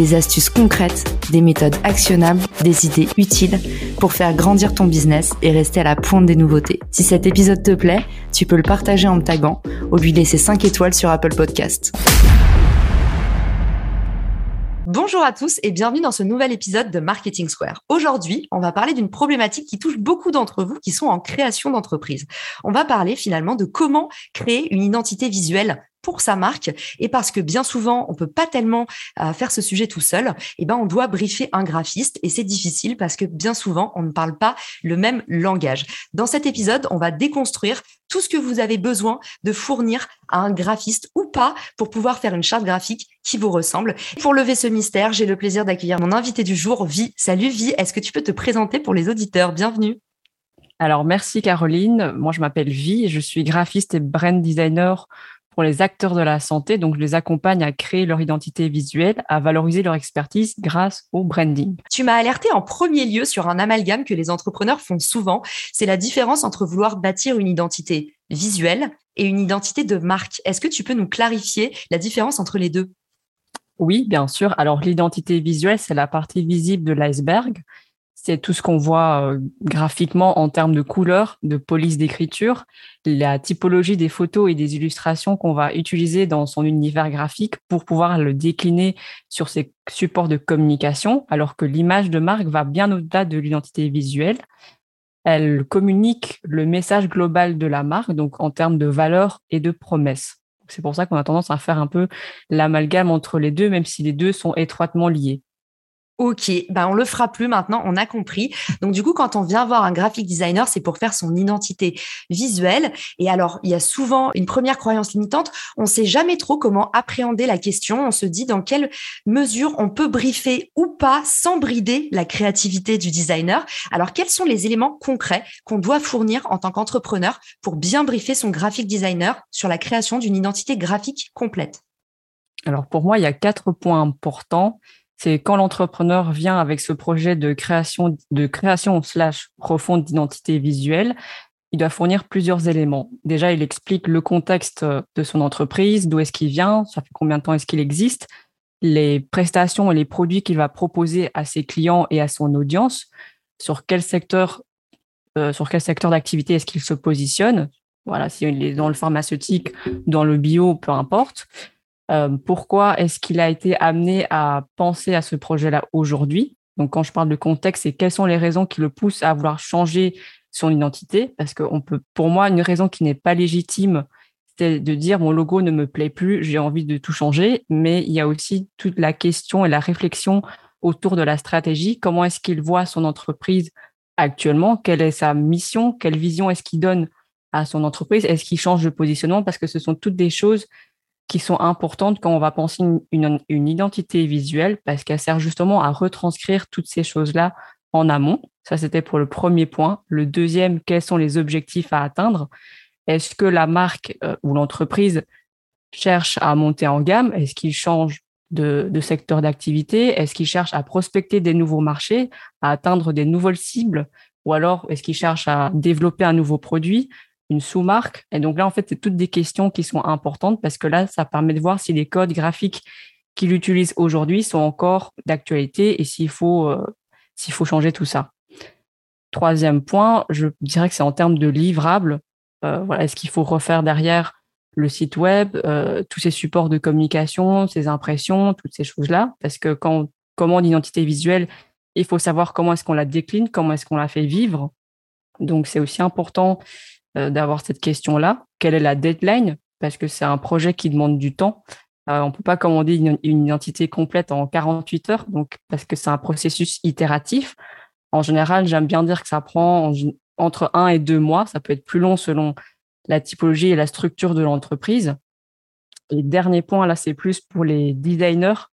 des astuces concrètes, des méthodes actionnables, des idées utiles pour faire grandir ton business et rester à la pointe des nouveautés. Si cet épisode te plaît, tu peux le partager en me taguant ou lui laisser 5 étoiles sur Apple Podcast. Bonjour à tous et bienvenue dans ce nouvel épisode de Marketing Square. Aujourd'hui, on va parler d'une problématique qui touche beaucoup d'entre vous qui sont en création d'entreprise. On va parler finalement de comment créer une identité visuelle pour sa marque et parce que bien souvent on peut pas tellement euh, faire ce sujet tout seul, eh ben on doit briefer un graphiste et c'est difficile parce que bien souvent on ne parle pas le même langage. Dans cet épisode, on va déconstruire tout ce que vous avez besoin de fournir à un graphiste ou pas pour pouvoir faire une charte graphique qui vous ressemble. Pour lever ce mystère, j'ai le plaisir d'accueillir mon invité du jour, Vi. Salut Vi, est-ce que tu peux te présenter pour les auditeurs? Bienvenue. Alors merci Caroline, moi je m'appelle Vi, je suis graphiste et brand designer pour les acteurs de la santé. Donc, je les accompagne à créer leur identité visuelle, à valoriser leur expertise grâce au branding. Tu m'as alerté en premier lieu sur un amalgame que les entrepreneurs font souvent. C'est la différence entre vouloir bâtir une identité visuelle et une identité de marque. Est-ce que tu peux nous clarifier la différence entre les deux? Oui, bien sûr. Alors, l'identité visuelle, c'est la partie visible de l'iceberg c'est tout ce qu'on voit euh, graphiquement en termes de couleur, de police d'écriture, la typologie des photos et des illustrations qu'on va utiliser dans son univers graphique pour pouvoir le décliner sur ses supports de communication, alors que l'image de marque va bien au-delà de l'identité visuelle. Elle communique le message global de la marque, donc en termes de valeur et de promesses. C'est pour ça qu'on a tendance à faire un peu l'amalgame entre les deux, même si les deux sont étroitement liés. Ok, ben on le fera plus maintenant, on a compris. Donc du coup, quand on vient voir un graphic designer, c'est pour faire son identité visuelle. Et alors, il y a souvent une première croyance limitante. On ne sait jamais trop comment appréhender la question. On se dit dans quelle mesure on peut briefer ou pas sans brider la créativité du designer. Alors, quels sont les éléments concrets qu'on doit fournir en tant qu'entrepreneur pour bien briefer son graphic designer sur la création d'une identité graphique complète? Alors pour moi, il y a quatre points importants c'est quand l'entrepreneur vient avec ce projet de création, de création slash profonde d'identité visuelle, il doit fournir plusieurs éléments. Déjà, il explique le contexte de son entreprise, d'où est-ce qu'il vient, ça fait combien de temps est-ce qu'il existe, les prestations et les produits qu'il va proposer à ses clients et à son audience, sur quel secteur, euh, sur quel secteur d'activité est-ce qu'il se positionne. Voilà, s'il est dans le pharmaceutique, dans le bio, peu importe. Euh, pourquoi est-ce qu'il a été amené à penser à ce projet-là aujourd'hui? Donc, quand je parle de contexte, c'est quelles sont les raisons qui le poussent à vouloir changer son identité? Parce que on peut, pour moi, une raison qui n'est pas légitime, c'est de dire mon logo ne me plaît plus, j'ai envie de tout changer. Mais il y a aussi toute la question et la réflexion autour de la stratégie. Comment est-ce qu'il voit son entreprise actuellement? Quelle est sa mission? Quelle vision est-ce qu'il donne à son entreprise? Est-ce qu'il change de positionnement? Parce que ce sont toutes des choses qui sont importantes quand on va penser une, identité visuelle parce qu'elle sert justement à retranscrire toutes ces choses-là en amont. Ça, c'était pour le premier point. Le deuxième, quels sont les objectifs à atteindre? Est-ce que la marque euh, ou l'entreprise cherche à monter en gamme? Est-ce qu'il change de, de secteur d'activité? Est-ce qu'il cherche à prospecter des nouveaux marchés, à atteindre des nouvelles cibles? Ou alors, est-ce qu'il cherche à développer un nouveau produit? Une sous-marque. Et donc là, en fait, c'est toutes des questions qui sont importantes parce que là, ça permet de voir si les codes graphiques qu'il utilise aujourd'hui sont encore d'actualité et s'il faut, euh, faut changer tout ça. Troisième point, je dirais que c'est en termes de livrables. Euh, voilà, est-ce qu'il faut refaire derrière le site web, euh, tous ces supports de communication, ces impressions, toutes ces choses-là? Parce que quand on commande identité visuelle, il faut savoir comment est-ce qu'on la décline, comment est-ce qu'on la fait vivre. Donc, c'est aussi important d'avoir cette question-là. Quelle est la deadline? Parce que c'est un projet qui demande du temps. Euh, on peut pas commander une, identité complète en 48 heures, donc parce que c'est un processus itératif. En général, j'aime bien dire que ça prend entre un et deux mois. Ça peut être plus long selon la typologie et la structure de l'entreprise. Et dernier point, là, c'est plus pour les designers.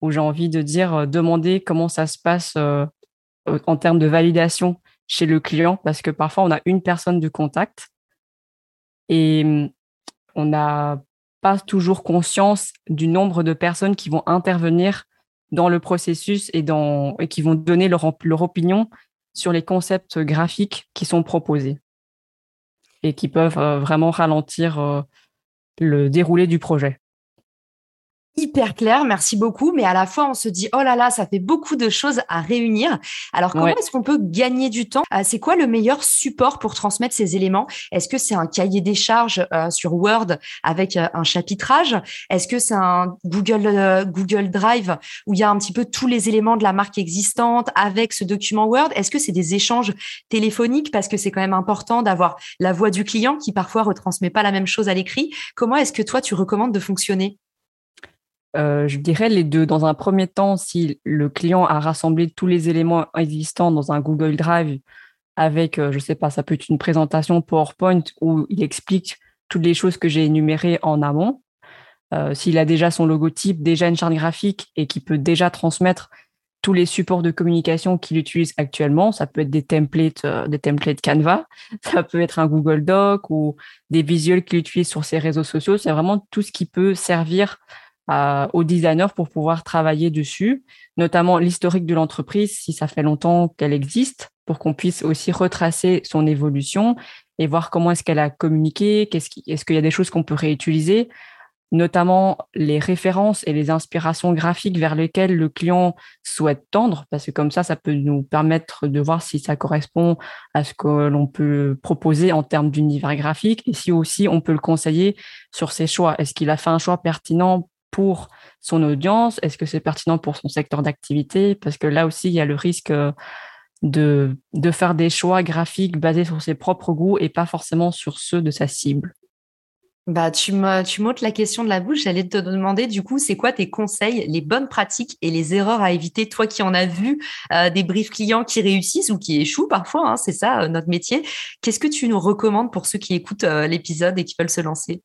où j'ai envie de dire, demander comment ça se passe en termes de validation chez le client, parce que parfois on a une personne de contact et hum, on n'a pas toujours conscience du nombre de personnes qui vont intervenir dans le processus et, dans, et qui vont donner leur, leur opinion sur les concepts graphiques qui sont proposés et qui peuvent euh, vraiment ralentir euh, le déroulé du projet hyper clair, merci beaucoup, mais à la fois on se dit oh là là, ça fait beaucoup de choses à réunir. Alors comment est-ce qu'on peut gagner du temps? Euh, C'est quoi le meilleur support pour transmettre ces éléments? Est-ce que c'est un cahier des charges euh, sur Word avec euh, un chapitrage? Est-ce que c'est un Google Google Drive où il y a un petit peu tous les éléments de la marque existante avec ce document Word? Est-ce que c'est des échanges téléphoniques? Parce que c'est quand même important d'avoir la voix du client qui parfois retransmet pas la même chose à l'écrit. Comment est-ce que toi tu recommandes de fonctionner? Euh, je dirais les deux. Dans un premier temps, si le client a rassemblé tous les éléments existants dans un Google Drive avec, euh, je ne sais pas, ça peut être une présentation PowerPoint où il explique toutes les choses que j'ai énumérées en amont. Euh, s'il a déjà son logotype, déjà une charte graphique et qui peut déjà transmettre tous les supports de communication qu'il utilise actuellement, ça peut être des templates, des templates Canva, ça peut être un Google Doc ou des visuels qu'il utilise sur ses réseaux sociaux. C'est vraiment tout ce qui peut servir aux designers pour pouvoir travailler dessus, notamment l'historique de l'entreprise, si ça fait longtemps qu'elle existe, pour qu'on puisse aussi retracer son évolution et voir comment est-ce qu'elle a communiqué, qu'est-ce est-ce qu'il y a des choses qu'on peut réutiliser, notamment les références et les inspirations graphiques vers lesquelles le client souhaite tendre, parce que comme ça, ça peut nous permettre de voir si ça correspond à ce que l'on peut proposer en termes d'univers graphique et si aussi on peut le conseiller sur ses choix. Est-ce qu'il a fait un choix pertinent pour son audience? Est-ce que c'est pertinent pour son secteur d'activité? Parce que là aussi, il y a le risque euh, de, faire des choix graphiques basés sur ses propres goûts et pas forcément sur ceux de sa cible. Bah, tu m'ôtes la question de la bouche. J'allais te demander, du coup, c'est quoi tes conseils, les bonnes pratiques et les erreurs à éviter, toi qui en as vu euh, des briefs clients qui réussissent ou qui échouent parfois, hein, c'est ça euh, notre métier. Qu'est-ce que tu nous recommandes pour ceux qui écoutent l'épisode et qui veulent se lancer?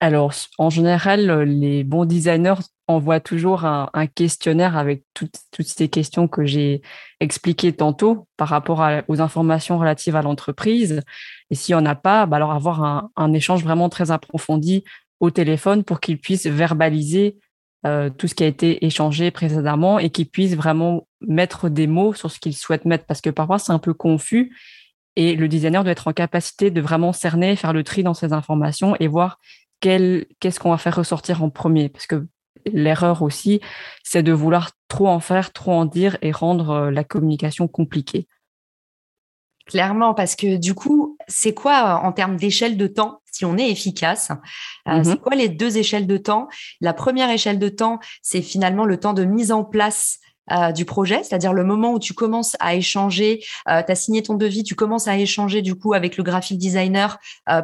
Alors, en général, euh, les bons designers envoient toujours un, questionnaire avec toutes, ces questions que j'ai expliquées tantôt par rapport aux informations relatives à l'entreprise. Et s'il n'y en a pas, bah alors avoir un, échange vraiment très approfondi au téléphone pour qu'ils puissent verbaliser euh, tout ce qui a été échangé précédemment et qu'ils puissent vraiment mettre des mots sur ce qu'ils souhaitent mettre parce que parfois c'est un peu confus et le designer doit être en capacité de vraiment cerner, faire le tri dans ces informations et voir qu'est-ce qu'on va faire ressortir en premier? Parce que l'erreur aussi, c'est de vouloir trop en faire, trop en dire et rendre euh, la communication compliquée. Clairement, parce que du coup, c'est quoi en termes d'échelle de temps si on est efficace euh, C'est mhm. quoi les deux échelles de temps? La première échelle de temps, c'est finalement le temps de mise en place euh, du projet, c'est-à-dire le moment où tu commences à échanger, tu as signé ton devis, tu commences à échanger du coup avec le graphic designer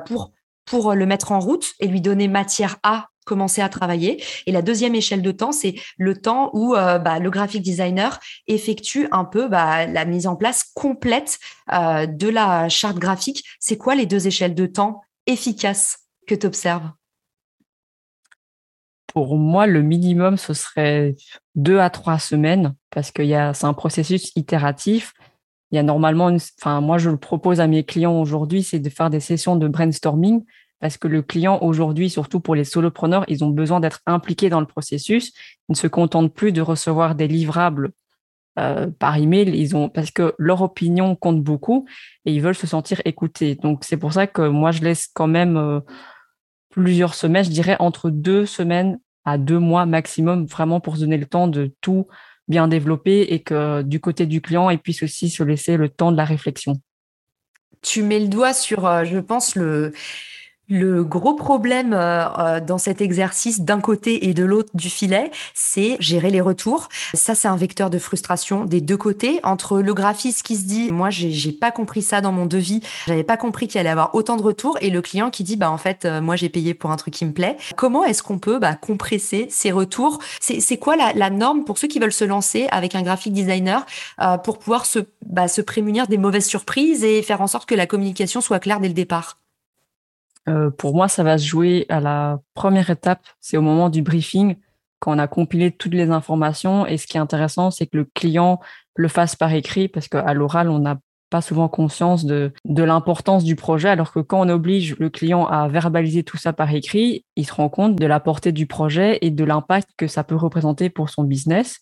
pour pour le mettre en route et lui donner matière à commencer à travailler. Et la deuxième échelle de temps, c'est le temps où euh, bah, le graphic designer effectue un peu bah, la mise en place complète euh, de la charte graphique. C'est quoi les deux échelles de temps efficaces que tu observes? Pour moi, le minimum, ce serait deux à trois semaines parce que c'est un processus itératif il y a normalement, enfin, moi, je le propose à mes clients aujourd'hui, c'est de faire des sessions de brainstorming parce que le client aujourd'hui, surtout pour les solopreneurs, ils ont besoin d'être impliqués dans le processus. Ils ne se contentent plus de recevoir des livrables euh, par email. Ils ont parce que leur opinion compte beaucoup et ils veulent se sentir écoutés. Donc c'est pour ça que moi je laisse quand même euh, plusieurs semaines, je dirais entre deux semaines à deux mois maximum, vraiment pour se donner le temps de tout bien développé et que du côté du client, il puisse aussi se laisser le temps de la réflexion. Tu mets le doigt sur, euh, je pense, le, le gros problème euh, euh, dans cet exercice d'un côté et de l'autre du filet, c'est gérer les retours. Ça, c'est un vecteur de frustration des deux côtés. Entre le graphiste qui se dit, moi, j'ai pas compris ça dans mon devis, j'avais pas compris qu'il allait avoir autant de retours, et le client qui dit, bah en fait, euh, moi, j'ai payé pour un truc qui me plaît. Comment est-ce qu'on peut bah, compresser ces retours? C'est quoi la, norme pour ceux qui veulent se lancer avec un graphic designer pour pouvoir bah, se prémunir des mauvaises surprises et faire en sorte que la communication soit claire dès le départ? Euh, pour moi, ça va se jouer à la première étape, c'est au moment du briefing. quand on a compilé toutes les informations. Et ce qui est intéressant, c'est que le client le fasse par écrit, parce qu'à l'oral, on n'a pas souvent conscience de, de l'importance du projet, alors que quand on oblige le client à verbaliser tout ça par écrit, il se rend compte de la portée du projet et de l'impact que ça peut représenter pour son business.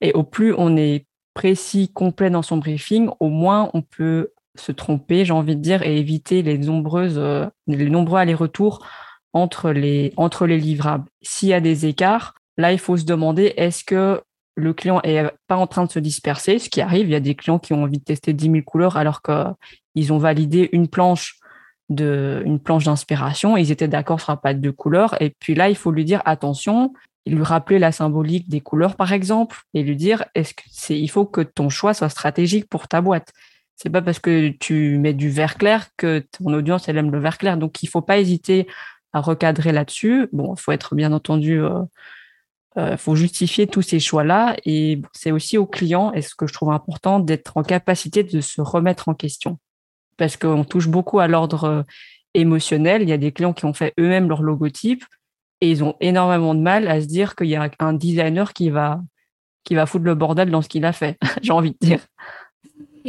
Et au plus on est précis, complet dans son briefing, au moins on peut se tromper, j'ai envie de dire, et éviter les nombreuses, euh, les nombreux allers-retours entre les, livrables. S'il y a des écarts, là, il faut se demander est-ce que le client est pas en train de se disperser, ce qui arrive. Il y a des clients qui ont envie de tester 10 000 couleurs alors qu'ils ont validé une planche de, une d'inspiration. Ils étaient d'accord sur la palette de couleurs. Et puis là, il faut lui dire attention, lui rappeler la symbolique des couleurs, par exemple, et lui dire est-ce que il faut que ton choix soit stratégique pour ta boîte. C'est pas parce que tu mets du vert clair que ton audience elle aime le vert clair. Donc il faut pas hésiter à recadrer là-dessus. Bon, il faut être bien entendu, euh, euh, faut justifier tous ces choix-là. Et c'est aussi au client, et ce que je trouve important, d'être en capacité de se remettre en question. Parce qu'on touche beaucoup à l'ordre euh, émotionnel. Il y a des clients qui ont fait eux-mêmes leur logotype et ils ont énormément de mal à se dire qu'il y a un designer qui va, qui va foutre le bordel dans ce qu'il a fait, j'ai envie de dire.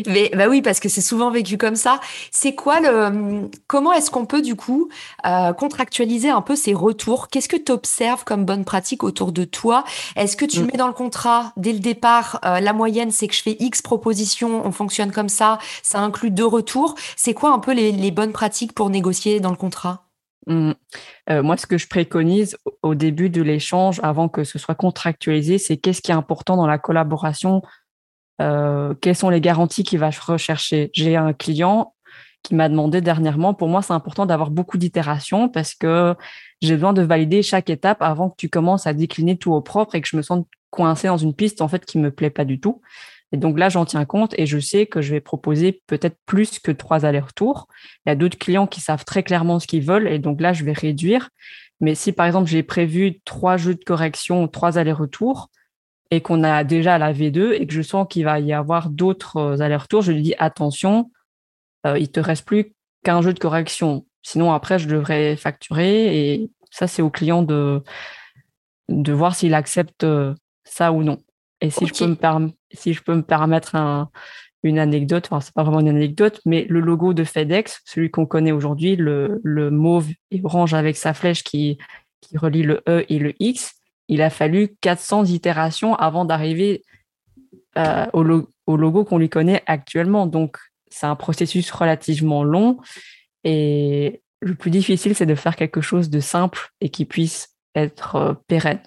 Mais bah oui, parce que c'est souvent vécu comme ça. C'est quoi le comment est-ce qu'on peut du coup euh, contractualiser un peu ces retours? Qu'est-ce que tu observes comme bonne pratique autour de toi? Est-ce que tu mm. mets dans le contrat dès le départ euh, la moyenne c'est que je fais X propositions, on fonctionne comme ça, ça inclut deux retours? C'est quoi un peu les, les bonnes pratiques pour négocier dans le contrat? Mm. euh, moi, ce que je préconise au début de l'échange, avant que ce soit contractualisé, c'est qu'est-ce qui est important dans la collaboration euh, quelles sont les garanties qu'il va rechercher? J'ai un client qui m'a demandé dernièrement, pour moi, c'est important d'avoir beaucoup d'itérations parce que j'ai besoin de valider chaque étape avant que tu commences à décliner tout au propre et que je me sente coincé dans une piste en fait qui me plaît pas du tout. Et donc là, j'en tiens compte et je sais que je vais proposer peut-être plus que trois allers-retours. Il y a d'autres clients qui savent très clairement ce qu'ils veulent et donc là, je vais réduire. Mais si par exemple, j'ai prévu trois jeux de correction, trois allers-retours, et qu'on a déjà la V2 et que je sens qu'il va y avoir d'autres euh, allers-retours, je lui dis attention, euh, il te reste plus qu'un jeu de correction. Sinon, après, je devrais facturer et ça, c'est au client de, de voir s'il accepte euh, ça ou non. Et si, je, peux me si je peux me permettre un, une anecdote, enfin, c'est pas vraiment une anecdote, mais le logo de FedEx, celui qu'on connaît aujourd'hui, le, le mauve et orange avec sa flèche qui, qui relie le E et le X, il a fallu 400 itérations avant d'arriver euh, au, logo qu'on lui connaît actuellement. Donc, c'est un processus relativement long. Et le plus difficile, c'est de faire quelque chose de simple et qui puisse être euh, pérenne.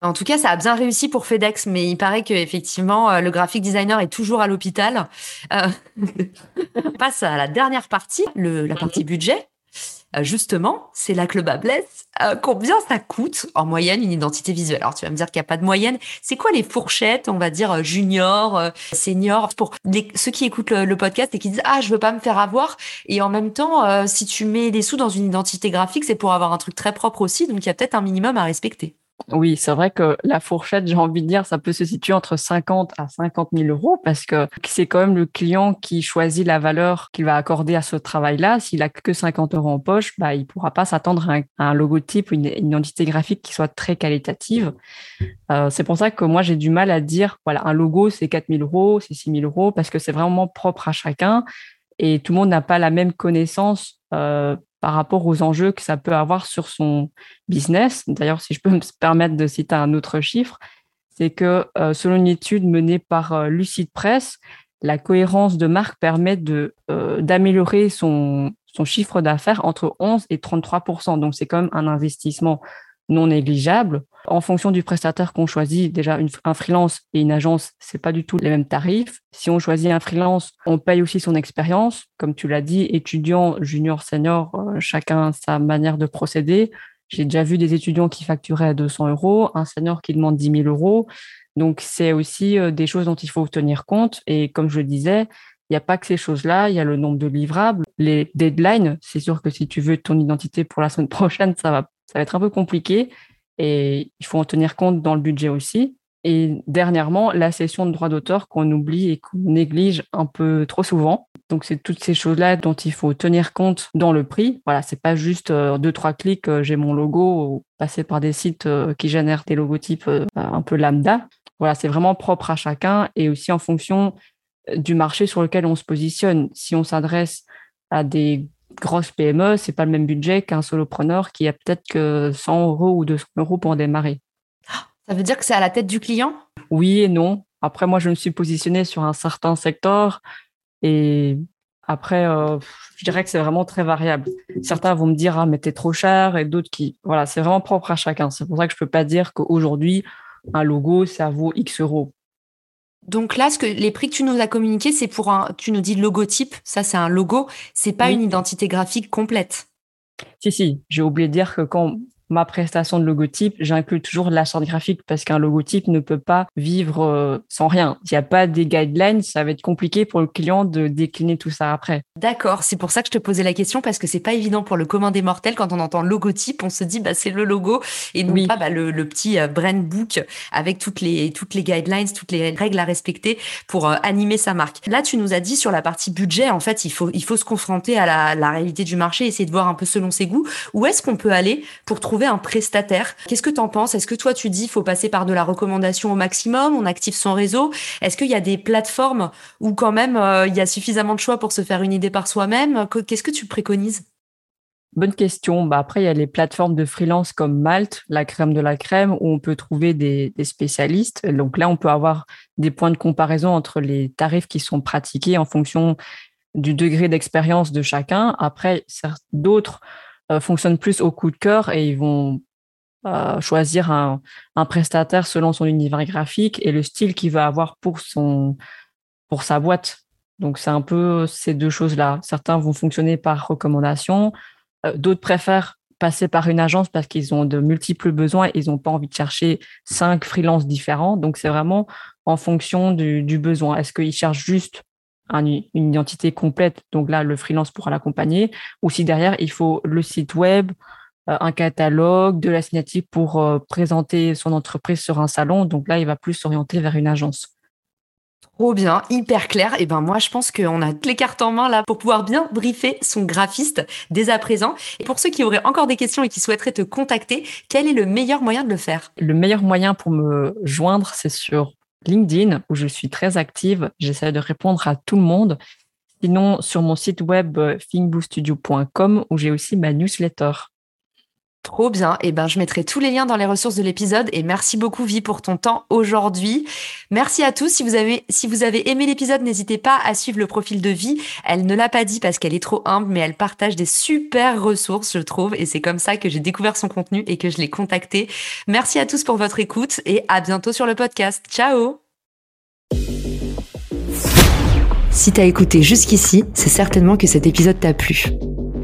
En tout cas, ça a bien réussi pour FedEx, mais il paraît qu'effectivement, euh, le graphic designer est toujours à l'hôpital. on passe à la dernière partie, la partie budget. Euh, justement, c'est là que le bas blesse. Euh, combien ça coûte en moyenne une identité visuelle? Alors tu vas me dire qu'il n'y a pas de moyenne. C'est quoi les fourchettes, on va dire euh, junior, senior, pour ceux qui écoutent le, podcast et qui disent ah je veux pas me faire avoir. Et en même temps, si tu mets des sous dans une identité graphique, c'est pour avoir un truc très propre aussi. Donc il y a peut-être un minimum à respecter. Oui, c'est vrai que la fourchette, j'ai envie de dire, ça peut se situer entre 50 à 50 000 euros parce que c'est quand même le client qui choisit la valeur qu'il va accorder à ce travail-là. S'il a que 50 euros en poche, bah, il pourra pas s'attendre à, un, logotype ou une, identité graphique qui soit très qualitative. Euh, c'est pour ça que moi, j'ai du mal à dire, voilà, un logo, c'est 4 000 euros, c'est 6 000 euros parce que c'est vraiment propre à chacun et tout le monde n'a pas la même connaissance euh, par rapport aux enjeux que ça peut avoir sur son business. D'ailleurs, si je peux me permettre de citer un autre chiffre, c'est que euh, selon une étude menée par euh, Lucid Press, la cohérence de marque permet euh, d'améliorer son, son chiffre d'affaires entre 11 et 33% Donc, c'est quand même un investissement non négligeable. En fonction du prestataire qu'on choisit, déjà un freelance et une agence, c'est pas du tout les mêmes tarifs. Si on choisit un freelance, on paye aussi son expérience, comme tu l'as dit, étudiant, junior, senior, euh, chacun sa manière de procéder. J'ai déjà vu des étudiants qui facturaient à 200 euros, un senior qui demande 10 000 euros. Donc c'est aussi euh, des choses dont il faut tenir compte. Et comme je le disais, il n'y a pas que ces choses-là, il y a le nombre de livrables, les deadlines. C'est sûr que si tu veux ton identité pour la semaine prochaine, ça va ça va être un peu compliqué et il faut en tenir compte dans le budget aussi. Et dernièrement, la cession de droits d'auteur qu'on oublie et qu'on néglige un peu trop souvent. Donc, c'est toutes ces choses-là dont il faut tenir compte dans le prix. Voilà, c'est pas juste euh, deux, trois clics, euh, j'ai mon logo, ou passer par des sites euh, qui génèrent des logotypes un peu lambda. Voilà, c'est vraiment propre à chacun et aussi en fonction du marché sur lequel on se positionne. Si on s'adresse à des grosses PME, c'est pas le même budget qu'un solopreneur qui a peut-être que 100 euros ou 200 euros pour démarrer. Ça veut dire que c'est à la tête du client? Oui et non. Après, moi, je me suis positionnée sur un certain secteur et après, euh, je dirais que c'est vraiment très variable. Certains vont me dire, ah, mais t'es trop cher et d'autres qui, voilà, c'est vraiment propre à chacun. C'est pour ça que je peux pas dire qu'aujourd'hui, un logo, ça vaut X euros. Donc là, ce que les prix que tu nous as communiqués, c'est pour un, tu nous dis logotype, ça c'est un logo, c'est pas une identité graphique complète. Si si, j'ai oublié de dire que quand ma prestation de logotype, j'inclus toujours la charte graphique parce qu'un logotype ne peut pas vivre euh, sans rien. S'il n'y a pas des guidelines, ça va être compliqué pour le client de décliner tout ça après. D'accord, c'est pour ça que je te posais la question parce que c'est pas évident pour le commun des mortels quand on entend logotype, on se dit bah c'est le logo et non pas bah, le, petit euh, brand book avec toutes les toutes les guidelines, toutes les règles à respecter pour euh, animer sa marque. Là, tu nous as dit sur la partie budget, en fait, il faut il faut se confronter à la, la réalité du marché, essayer de voir un peu selon ses goûts. Où est-ce qu'on peut aller pour trouver un prestataire. Qu'est-ce que tu en penses? Est-ce que toi tu dis qu'il faut passer par de la recommandation au maximum, on active son réseau? Est-ce qu'il y a des plateformes où quand même euh, il y a suffisamment de choix pour se faire une idée par soi-même? Qu'est-ce que tu préconises? Bonne question. Bah après, il y a les plateformes de freelance comme Malte, la crème de la crème, où on peut trouver des, spécialistes. Donc là, on peut avoir des points de comparaison entre les tarifs qui sont pratiqués en fonction du degré d'expérience de chacun. Après, d'autres fonctionnent plus au coup de cœur et ils vont euh, choisir un, un, prestataire selon son univers graphique et le style qu'il va avoir pour son pour sa boîte. Donc c'est un peu ces deux choses-là. Certains vont fonctionner par recommandation, euh, d'autres préfèrent passer par une agence parce qu'ils ont de multiples besoins et ils n'ont pas envie de chercher cinq freelances différents. Donc c'est vraiment en fonction du, du besoin. Est-ce qu'ils cherchent juste une identité complète, donc là, le freelance pourra l'accompagner, ou si derrière, il faut le site web, euh, un catalogue, de la signature pour euh, présenter son entreprise sur un salon, donc là, il va plus s'orienter vers une agence. Trop bien, hyper clair. Et ben moi, je pense qu'on a toutes les cartes en main là pour pouvoir bien briefer son graphiste dès à présent. Et pour ceux qui auraient encore des questions et qui souhaiteraient te contacter, quel est le meilleur moyen de le faire? Le meilleur moyen pour me joindre, c'est sur LinkedIn où je suis très active. J'essaie de répondre à tout le monde. Sinon, sur mon site web euh, thinkboostudio.com où j'ai aussi ma newsletter. Trop bien. Eh ben, je mettrai tous les liens dans les ressources de l'épisode. Et merci beaucoup, Vie, pour ton temps aujourd'hui. Merci à tous. Si vous avez, si vous avez aimé l'épisode, n'hésitez pas à suivre le profil de Vie. Elle ne l'a pas dit parce qu'elle est trop humble, mais elle partage des super ressources, je trouve. Et c'est comme ça que j'ai découvert son contenu et que je l'ai contactée. Merci à tous pour votre écoute et à bientôt sur le podcast. Ciao! Si t'as écouté jusqu'ici, c'est certainement que cet épisode t'a plu.